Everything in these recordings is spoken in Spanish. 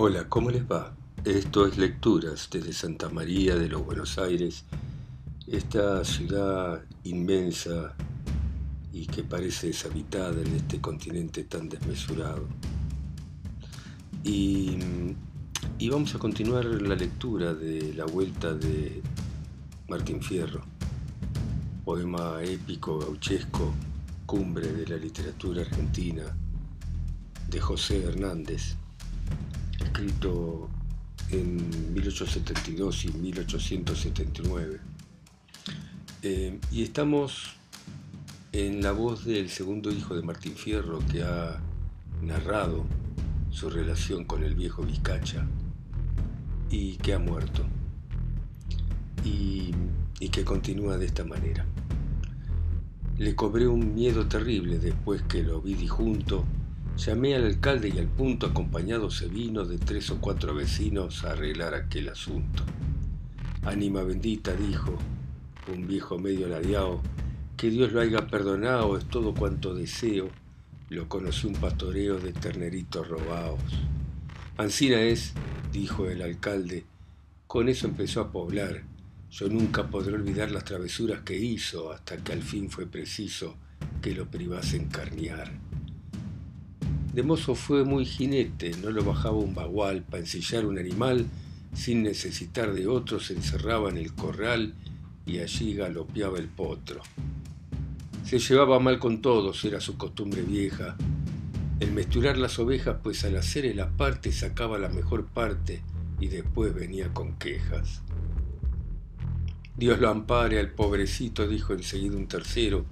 Hola, ¿cómo les va? Esto es Lecturas desde Santa María de los Buenos Aires, esta ciudad inmensa y que parece deshabitada en este continente tan desmesurado. Y, vamos a continuar la lectura de La Vuelta de Martín Fierro, poema épico, gauchesco, cumbre de la literatura argentina, de José Hernández escrito en 1872 y 1879. Eh, y estamos en la voz del segundo hijo de Martín Fierro que ha narrado su relación con el viejo Vizcacha y que ha muerto y, y que continúa de esta manera. Le cobré un miedo terrible después que lo vi disjunto Llamé al alcalde y al punto acompañado se vino de tres o cuatro vecinos a arreglar aquel asunto. Ánima bendita, dijo, un viejo medio ladeado, que Dios lo haya perdonado es todo cuanto deseo. Lo conocí un pastoreo de terneritos robados. Ancina es, dijo el alcalde, con eso empezó a poblar. Yo nunca podré olvidar las travesuras que hizo hasta que al fin fue preciso que lo privasen carnear. De mozo fue muy jinete, no lo bajaba un bagual para ensillar un animal, sin necesitar de otro se encerraba en el corral y allí galopeaba el potro. Se llevaba mal con todos, era su costumbre vieja. El mesturar las ovejas, pues al hacer el aparte sacaba la mejor parte y después venía con quejas. Dios lo ampare al pobrecito, dijo enseguida un tercero.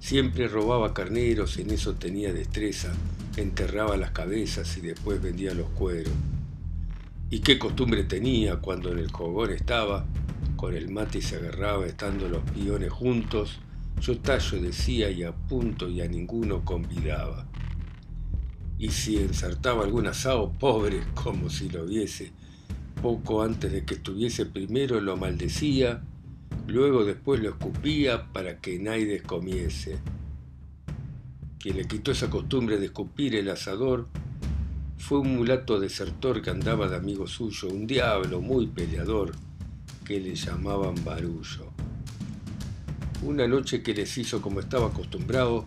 Siempre robaba carneros, en eso tenía destreza enterraba las cabezas y después vendía los cueros. Y qué costumbre tenía cuando en el jogón estaba, con el mate se agarraba estando los piones juntos, yo tallo decía y a punto y a ninguno convidaba. Y si ensartaba algún asado, pobre, como si lo viese, poco antes de que estuviese primero lo maldecía, luego después lo escupía para que nadie comiese quien le quitó esa costumbre de escupir el asador, fue un mulato desertor que andaba de amigo suyo, un diablo muy peleador, que le llamaban Barullo. Una noche que les hizo como estaba acostumbrado,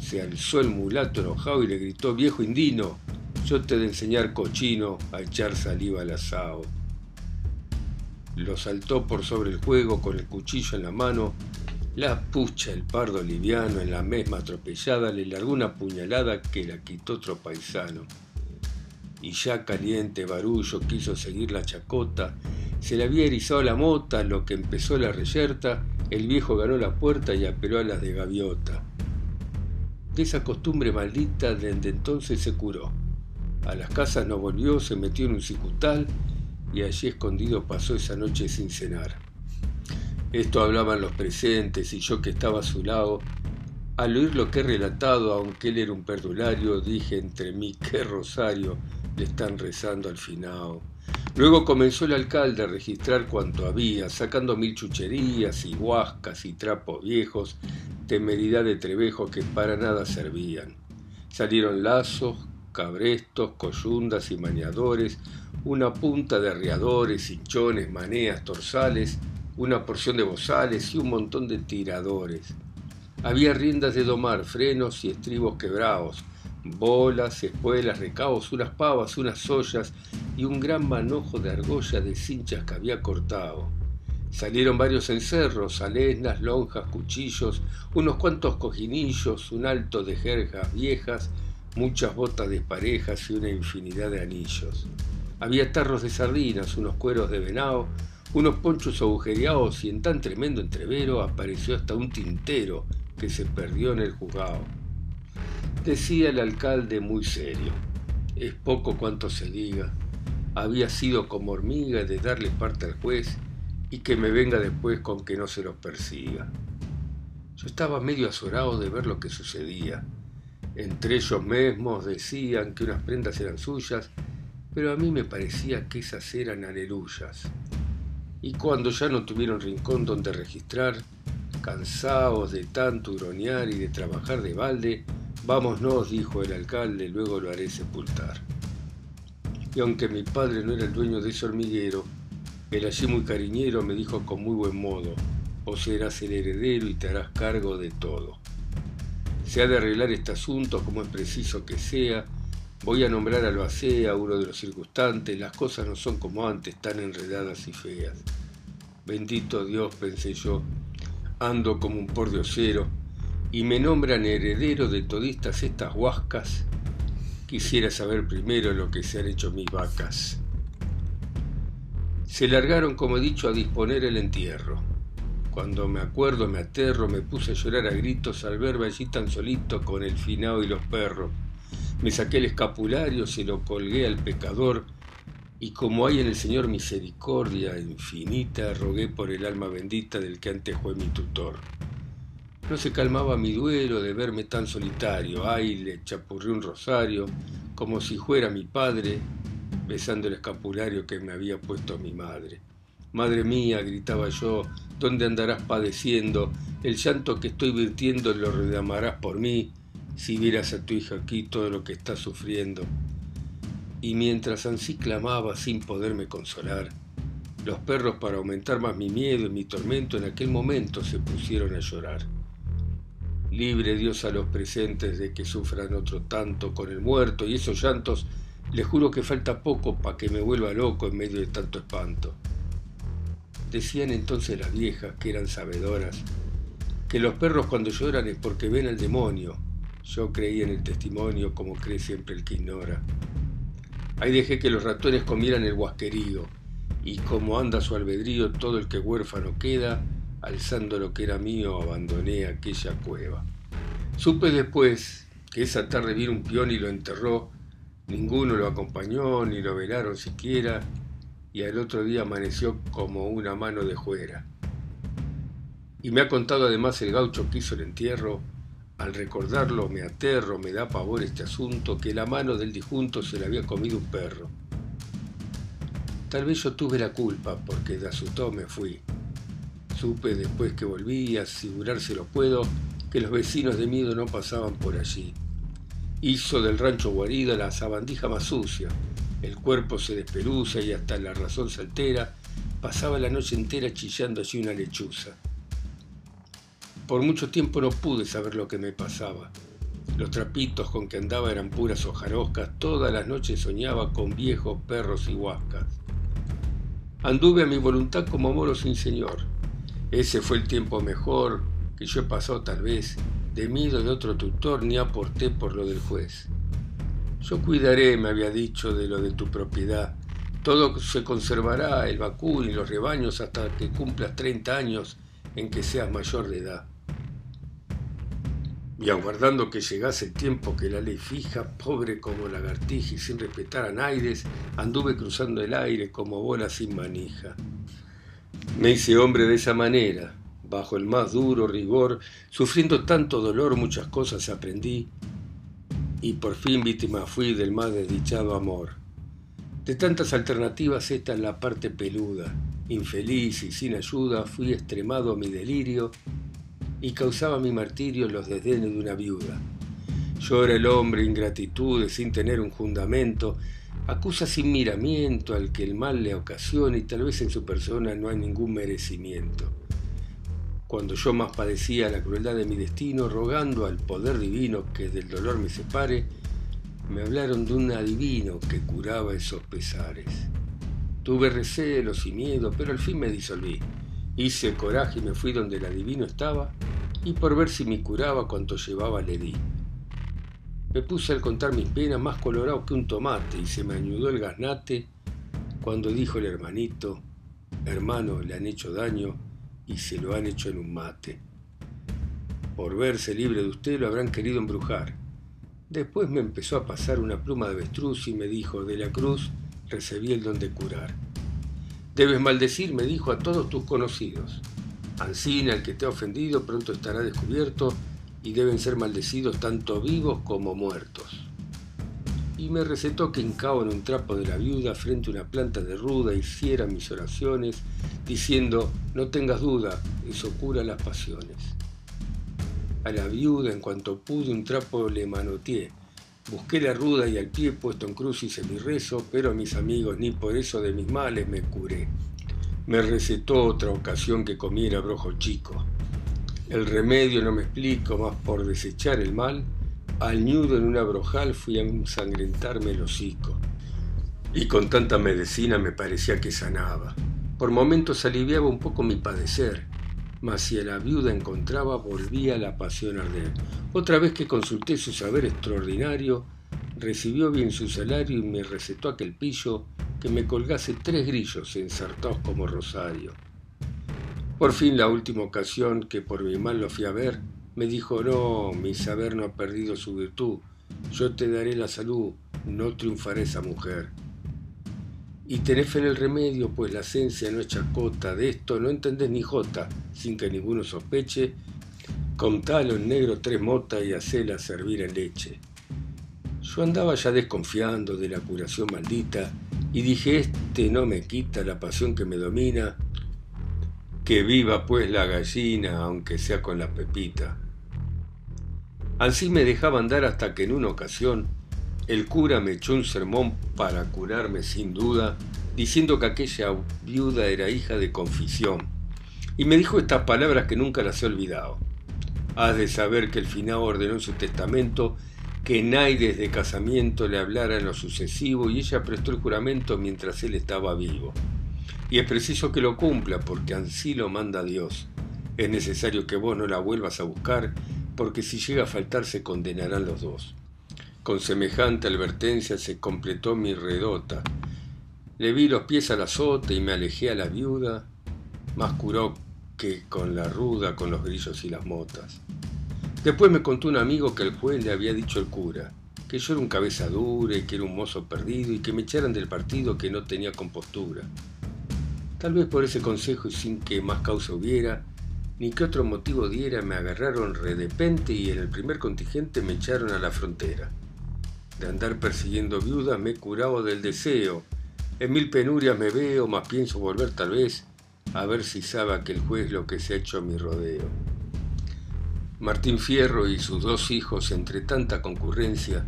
se alzó el mulato enojado y le gritó, viejo indino, yo te de enseñar cochino a echar saliva al asado. Lo saltó por sobre el juego con el cuchillo en la mano la pucha, el pardo liviano, en la misma atropellada, le largó una puñalada que la quitó otro paisano. Y ya caliente barullo quiso seguir la chacota, se le había erizado la mota, lo que empezó la reyerta, el viejo ganó la puerta y apeló a las de gaviota. De esa costumbre maldita desde entonces se curó. A las casas no volvió, se metió en un cicutal y allí escondido pasó esa noche sin cenar. Esto hablaban los presentes y yo que estaba a su lado. Al oír lo que he relatado, aunque él era un perdulario, dije entre mí, qué rosario le están rezando al finao. Luego comenzó el alcalde a registrar cuanto había, sacando mil chucherías y huascas y trapos viejos, temeridad de trebejo que para nada servían. Salieron lazos, cabrestos, coyundas y maniadores, una punta de arriadores, hinchones, maneas, torsales, una porción de bozales y un montón de tiradores. Había riendas de domar, frenos y estribos quebrados, bolas, espuelas, recaos, unas pavas, unas ollas y un gran manojo de argolla de cinchas que había cortado. Salieron varios encerros, alesnas, lonjas, cuchillos, unos cuantos cojinillos, un alto de jergas viejas, muchas botas desparejas y una infinidad de anillos. Había tarros de sardinas, unos cueros de venado, unos ponchos agujereados y en tan tremendo entrevero apareció hasta un tintero que se perdió en el juzgado. Decía el alcalde muy serio, es poco cuanto se diga, había sido como hormiga de darle parte al juez y que me venga después con que no se los persiga. Yo estaba medio azorado de ver lo que sucedía. Entre ellos mismos decían que unas prendas eran suyas, pero a mí me parecía que esas eran aleluyas y cuando ya no tuvieron rincón donde registrar, cansados de tanto huronear y de trabajar de balde, vámonos, dijo el alcalde, luego lo haré sepultar. y aunque mi padre no era el dueño de ese hormiguero, el allí muy cariñero me dijo con muy buen modo, o serás el heredero y te harás cargo de todo. Se ha de arreglar este asunto como es preciso que sea, voy a nombrar a Loacea, uno de los circunstantes, las cosas no son como antes, tan enredadas y feas. Bendito Dios, pensé yo, ando como un pordiosero, y me nombran heredero de todistas estas huascas Quisiera saber primero lo que se han hecho mis vacas. Se largaron, como he dicho, a disponer el entierro. Cuando me acuerdo, me aterro, me puse a llorar a gritos al verme allí tan solito con el finao y los perros. Me saqué el escapulario, se lo colgué al pecador, y como hay en el Señor misericordia infinita, rogué por el alma bendita del que antes fue mi tutor. No se calmaba mi duelo de verme tan solitario. Ay, le chapurré un rosario, como si fuera mi padre, besando el escapulario que me había puesto mi madre. Madre mía, gritaba yo, ¿dónde andarás padeciendo? El llanto que estoy virtiendo lo redamarás por mí, si vieras a tu hija aquí todo lo que está sufriendo. Y mientras ansí clamaba sin poderme consolar, los perros, para aumentar más mi miedo y mi tormento, en aquel momento se pusieron a llorar. Libre Dios a los presentes de que sufran otro tanto con el muerto y esos llantos, les juro que falta poco para que me vuelva loco en medio de tanto espanto. Decían entonces las viejas, que eran sabedoras, que los perros cuando lloran es porque ven al demonio. Yo creí en el testimonio como cree siempre el que ignora. Ahí dejé que los ratones comieran el guasquerío, y como anda su albedrío todo el que huérfano queda, alzando lo que era mío, abandoné aquella cueva. Supe después que esa tarde vino un peón y lo enterró, ninguno lo acompañó, ni lo velaron siquiera, y al otro día amaneció como una mano de juera. Y me ha contado además el gaucho que hizo el entierro, al recordarlo me aterro, me da pavor este asunto, que la mano del difunto se le había comido un perro. Tal vez yo tuve la culpa, porque de asustado me fui. Supe después que volví, a lo puedo, que los vecinos de miedo no pasaban por allí. Hizo del rancho guarida la sabandija más sucia. El cuerpo se despeluza y hasta la razón se altera. Pasaba la noche entera chillando allí una lechuza. Por mucho tiempo no pude saber lo que me pasaba. Los trapitos con que andaba eran puras hojaroscas. Todas las noches soñaba con viejos perros y huascas. Anduve a mi voluntad como moro sin señor ese fue el tiempo mejor que yo he pasado tal vez, de miedo de otro tutor ni aporté por lo del juez. Yo cuidaré, me había dicho, de lo de tu propiedad. Todo se conservará, el vacún y los rebaños, hasta que cumplas 30 años en que seas mayor de edad. Y aguardando que llegase el tiempo que la ley fija, pobre como lagartija y sin respetar a naides, anduve cruzando el aire como bola sin manija. Me hice hombre de esa manera, bajo el más duro rigor, sufriendo tanto dolor muchas cosas aprendí, y por fin víctima fui del más desdichado amor. De tantas alternativas esta es la parte peluda, infeliz y sin ayuda fui extremado a mi delirio y causaba mi martirio los desdenes de una viuda. Yo era el hombre ingratitude sin tener un fundamento, acusa sin miramiento al que el mal le ocasiona y tal vez en su persona no hay ningún merecimiento. Cuando yo más padecía la crueldad de mi destino, rogando al poder divino que del dolor me separe, me hablaron de un adivino que curaba esos pesares. Tuve recelos y miedo, pero al fin me disolví. Hice coraje y me fui donde el adivino estaba, y por ver si me curaba cuanto llevaba le di. Me puse al contar mis penas más colorado que un tomate y se me añudó el gaznate cuando dijo el hermanito, hermano, le han hecho daño y se lo han hecho en un mate. Por verse libre de usted lo habrán querido embrujar. Después me empezó a pasar una pluma de avestruz y me dijo, de la cruz recibí el don de curar. Debes maldecir, me dijo, a todos tus conocidos. Ancina, el que te ha ofendido, pronto estará descubierto y deben ser maldecidos tanto vivos como muertos. Y me recetó que en un trapo de la viuda frente a una planta de ruda hiciera mis oraciones, diciendo, no tengas duda, eso cura las pasiones. A la viuda, en cuanto pude, un trapo le manoteé, Busqué la ruda y al pie puesto en cruz hice mi rezo, pero mis amigos ni por eso de mis males me curé. Me recetó otra ocasión que comiera brojo chico. El remedio no me explico, más por desechar el mal, al ñudo en una brojal fui a ensangrentarme el hocico. Y con tanta medicina me parecía que sanaba. Por momentos aliviaba un poco mi padecer, mas si a la viuda encontraba volvía la pasión a arder. Otra vez que consulté su saber extraordinario, recibió bien su salario y me recetó aquel pillo que me colgase tres grillos ensartados como rosario. Por fin la última ocasión que por mi mal lo fui a ver, me dijo, no, mi saber no ha perdido su virtud, yo te daré la salud, no triunfará esa mujer. Y tenés fe en el remedio, pues la esencia no es chacota, de esto no entendés ni jota, sin que ninguno sospeche, contalo en negro tres motas y hacela servir en leche. Yo andaba ya desconfiando de la curación maldita y dije, este no me quita la pasión que me domina, que viva pues la gallina, aunque sea con la pepita. Así me dejaba andar hasta que en una ocasión el cura me echó un sermón para curarme sin duda, diciendo que aquella viuda era hija de confisión, y me dijo estas palabras que nunca las he olvidado. Has de saber que el finado ordenó en su testamento que nadie de casamiento le hablara en lo sucesivo y ella prestó el juramento mientras él estaba vivo. Y es preciso que lo cumpla porque así lo manda Dios. Es necesario que vos no la vuelvas a buscar porque si llega a faltar se condenarán los dos. Con semejante advertencia se completó mi redota. Le vi los pies al azote y me alejé a la viuda, más curó que con la ruda, con los grillos y las motas. Después me contó un amigo que el juez le había dicho al cura, que yo era un cabeza dura y que era un mozo perdido y que me echaran del partido que no tenía compostura. Tal vez por ese consejo y sin que más causa hubiera, ni que otro motivo diera, me agarraron redepente y en el primer contingente me echaron a la frontera de andar persiguiendo viudas me he del deseo. En mil penurias me veo, más pienso volver tal vez, a ver si sabe aquel juez lo que se ha hecho a mi rodeo. Martín Fierro y sus dos hijos, entre tanta concurrencia,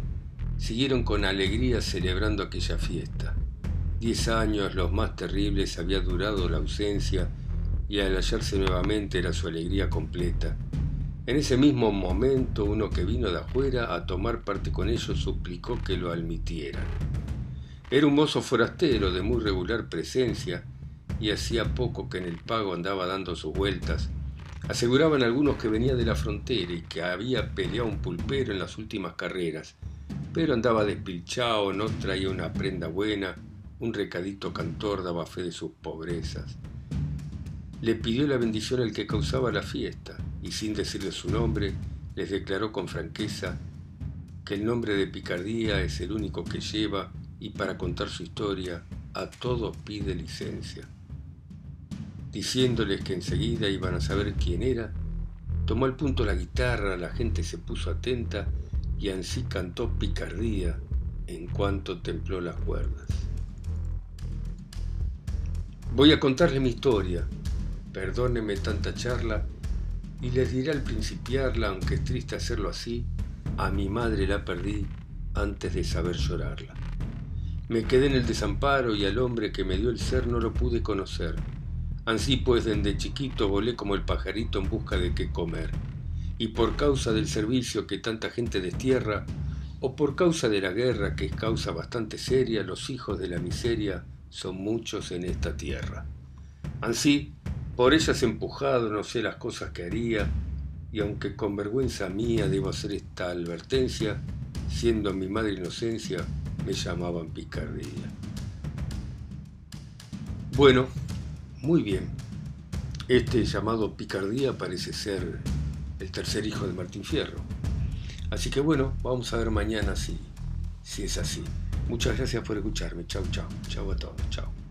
siguieron con alegría celebrando aquella fiesta. Diez años, los más terribles, había durado la ausencia y al hallarse nuevamente era su alegría completa. En ese mismo momento uno que vino de afuera a tomar parte con ellos suplicó que lo admitieran. Era un mozo forastero de muy regular presencia y hacía poco que en el pago andaba dando sus vueltas. Aseguraban algunos que venía de la frontera y que había peleado un pulpero en las últimas carreras, pero andaba despilchado, no traía una prenda buena, un recadito cantor daba fe de sus pobrezas. Le pidió la bendición al que causaba la fiesta y sin decirle su nombre, les declaró con franqueza que el nombre de Picardía es el único que lleva y para contar su historia a todos pide licencia. Diciéndoles que enseguida iban a saber quién era, tomó al punto la guitarra, la gente se puso atenta y así cantó Picardía en cuanto templó las cuerdas. Voy a contarle mi historia, perdóneme tanta charla, y les diré al principiarla, aunque es triste hacerlo así, a mi madre la perdí antes de saber llorarla. Me quedé en el desamparo y al hombre que me dio el ser no lo pude conocer. Así pues desde chiquito volé como el pajarito en busca de qué comer. Y por causa del servicio que tanta gente destierra, o por causa de la guerra que es causa bastante seria, los hijos de la miseria son muchos en esta tierra. Así, por ellas empujado no sé las cosas que haría, y aunque con vergüenza mía debo hacer esta advertencia, siendo mi madre inocencia, me llamaban picardía. Bueno, muy bien. Este llamado picardía parece ser el tercer hijo de Martín Fierro. Así que bueno, vamos a ver mañana si, si es así. Muchas gracias por escucharme. Chau, chau. Chau a todos. Chau.